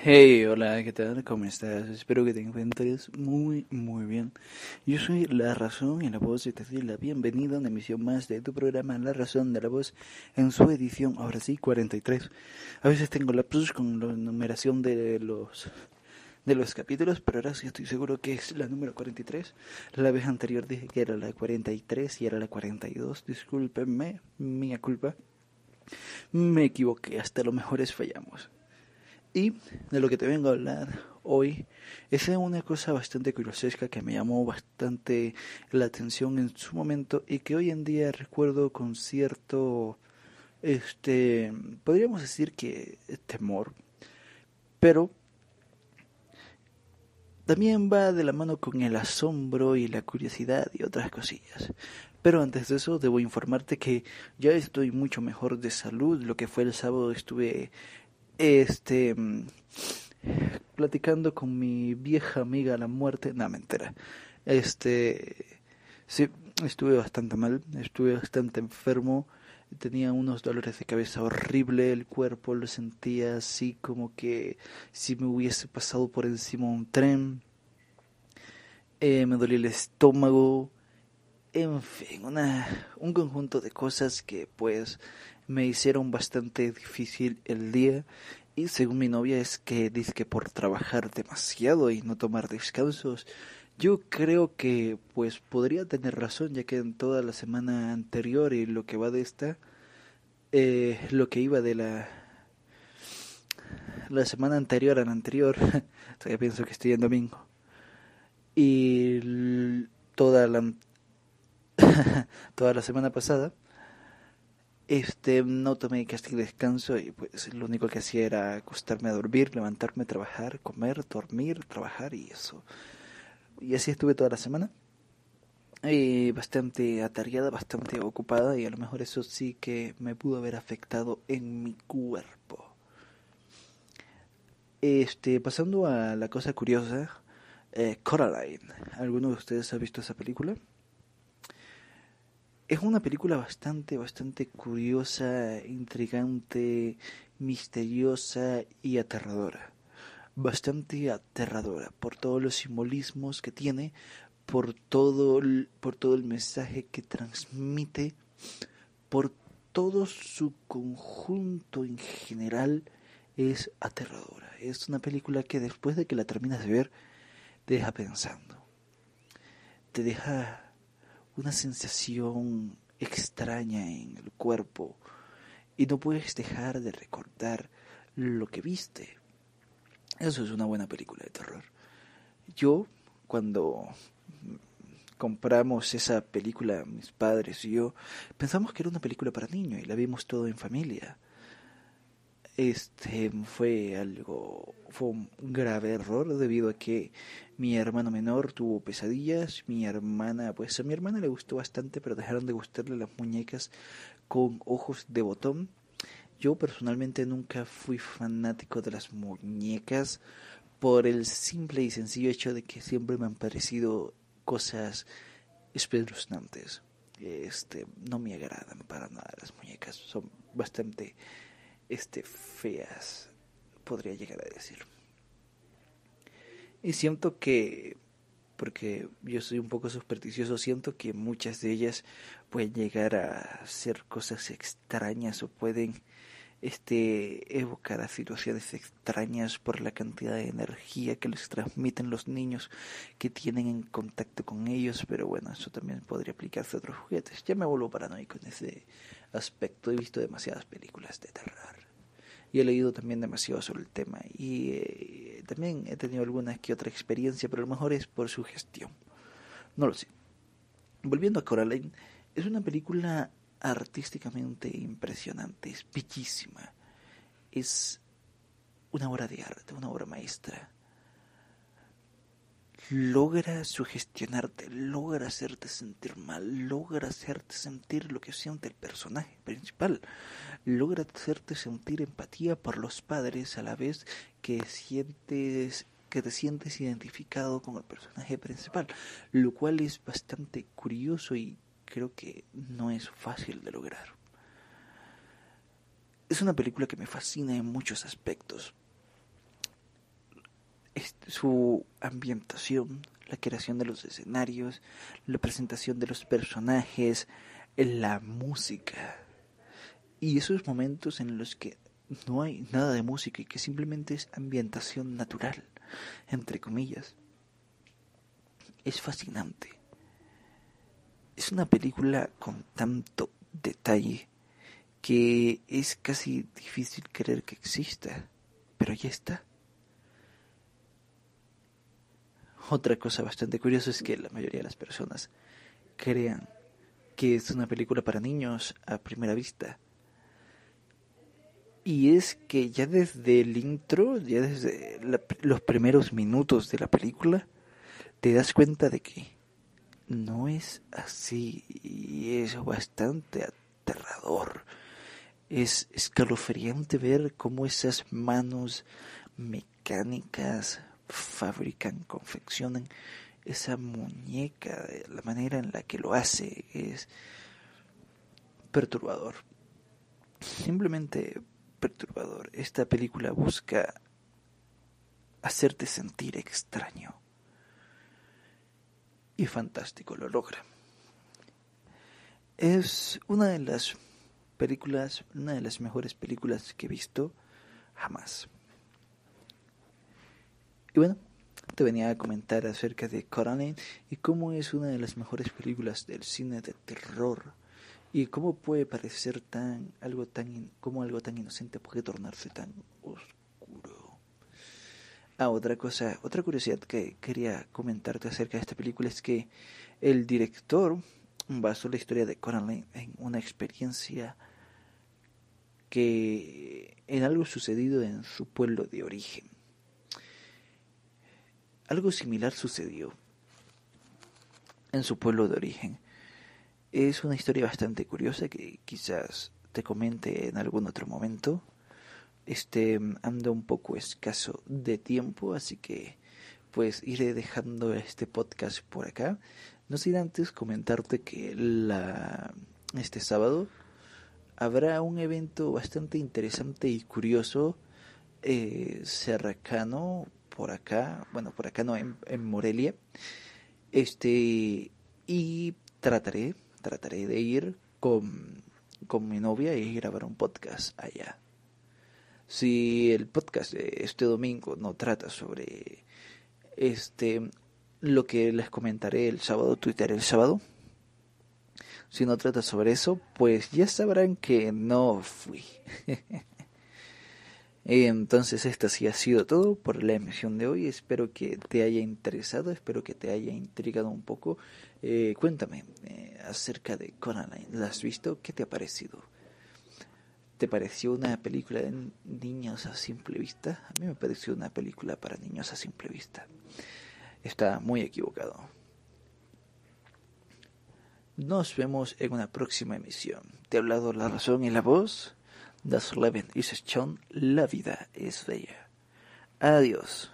Hey, hola, ¿qué tal? ¿Cómo estás? Espero que te encuentres muy, muy bien. Yo soy La Razón y la Voz y te doy la bienvenida a una emisión más de tu programa La Razón de la Voz en su edición, ahora sí, 43. A veces tengo lapsus con la numeración de los de los capítulos, pero ahora sí estoy seguro que es la número 43. La vez anterior dije que era la 43 y era la 42. Discúlpenme, mía culpa. Me equivoqué, hasta lo mejor es fallamos. Y de lo que te vengo a hablar hoy es una cosa bastante curiosesca que me llamó bastante la atención en su momento y que hoy en día recuerdo con cierto, este, podríamos decir que temor, pero también va de la mano con el asombro y la curiosidad y otras cosillas. Pero antes de eso debo informarte que ya estoy mucho mejor de salud. Lo que fue el sábado estuve este platicando con mi vieja amiga la muerte, no mentira. Este sí, estuve bastante mal, estuve bastante enfermo, tenía unos dolores de cabeza horrible, el cuerpo lo sentía así como que si me hubiese pasado por encima un tren. Eh, me dolía el estómago, en fin, una, un conjunto de cosas que pues me hicieron bastante difícil el día. Y según mi novia es que dice que por trabajar demasiado y no tomar descansos. Yo creo que pues podría tener razón ya que en toda la semana anterior y lo que va de esta eh, lo que iba de la la semana anterior a la anterior todavía pienso que estoy en domingo. Y toda la toda la semana pasada este, no tomé casi descanso y pues lo único que hacía era acostarme a dormir, levantarme, trabajar, comer, dormir, trabajar y eso. Y así estuve toda la semana. Y bastante atareada, bastante ocupada y a lo mejor eso sí que me pudo haber afectado en mi cuerpo. Este, pasando a la cosa curiosa, eh, Coraline. ¿Alguno de ustedes ha visto esa película? Es una película bastante, bastante curiosa, intrigante, misteriosa y aterradora. Bastante aterradora por todos los simbolismos que tiene, por todo, el, por todo el mensaje que transmite, por todo su conjunto en general es aterradora. Es una película que después de que la terminas de ver, te deja pensando. Te deja una sensación extraña en el cuerpo y no puedes dejar de recordar lo que viste. Eso es una buena película de terror. Yo, cuando compramos esa película, mis padres y yo, pensamos que era una película para niños y la vimos todo en familia este fue algo fue un grave error debido a que mi hermano menor tuvo pesadillas mi hermana pues a mi hermana le gustó bastante pero dejaron de gustarle las muñecas con ojos de botón. Yo personalmente nunca fui fanático de las muñecas por el simple y sencillo hecho de que siempre me han parecido cosas espeluznantes. Este no me agradan para nada las muñecas son bastante este, feas, podría llegar a decir. Y siento que, porque yo soy un poco supersticioso, siento que muchas de ellas pueden llegar a ser cosas extrañas o pueden este evocar a situaciones extrañas por la cantidad de energía que les transmiten los niños que tienen en contacto con ellos, pero bueno, eso también podría aplicarse a otros juguetes. Ya me vuelvo paranoico en ese aspecto. He visto demasiadas películas de terror y he leído también demasiado sobre el tema y eh, también he tenido alguna que otra experiencia, pero a lo mejor es por su gestión. No lo sé. Volviendo a Coraline, es una película artísticamente impresionante, es bellísima, es una obra de arte, una obra maestra. Logra sugestionarte, logra hacerte sentir mal, logra hacerte sentir lo que siente el personaje principal, logra hacerte sentir empatía por los padres a la vez que sientes que te sientes identificado con el personaje principal, lo cual es bastante curioso y creo que no es fácil de lograr. Es una película que me fascina en muchos aspectos. su ambientación, la creación de los escenarios, la presentación de los personajes, la música. Y esos momentos en los que no hay nada de música y que simplemente es ambientación natural, entre comillas. Es fascinante. Es una película con tanto detalle que es casi difícil creer que exista, pero ya está. Otra cosa bastante curiosa es que la mayoría de las personas crean que es una película para niños a primera vista. Y es que ya desde el intro, ya desde los primeros minutos de la película, te das cuenta de que no es así y es bastante aterrador. Es escalofriante ver cómo esas manos mecánicas fabrican, confeccionan esa muñeca, la manera en la que lo hace es perturbador. Simplemente perturbador. Esta película busca hacerte sentir extraño. Y fantástico, lo logra. Es una de las películas, una de las mejores películas que he visto jamás. Y bueno, te venía a comentar acerca de Coraline y cómo es una de las mejores películas del cine de terror y cómo puede parecer tan algo tan como algo tan inocente puede tornarse tan oscuro. Ah, otra cosa, otra curiosidad que quería comentarte acerca de esta película es que el director basó la historia de Coraline en una experiencia que en algo sucedido en su pueblo de origen. Algo similar sucedió en su pueblo de origen. Es una historia bastante curiosa que quizás te comente en algún otro momento. Este anda un poco escaso de tiempo, así que pues iré dejando este podcast por acá. No sin antes comentarte que la este sábado habrá un evento bastante interesante y curioso eh, cercano por acá, bueno, por acá no, en, en Morelia. Este, y trataré, trataré de ir con, con mi novia y grabar un podcast allá. Si el podcast de este domingo no trata sobre este lo que les comentaré el sábado, Twitter el sábado, si no trata sobre eso, pues ya sabrán que no fui. Entonces, esto sí ha sido todo por la emisión de hoy. Espero que te haya interesado, espero que te haya intrigado un poco. Eh, cuéntame eh, acerca de Coraline. ¿La has visto? ¿Qué te ha parecido? ¿Te pareció una película de niños a simple vista? A mí me pareció una película para niños a simple vista. Está muy equivocado. Nos vemos en una próxima emisión. Te ha hablado la razón y la voz. Das Leben la vida es bella. Adiós.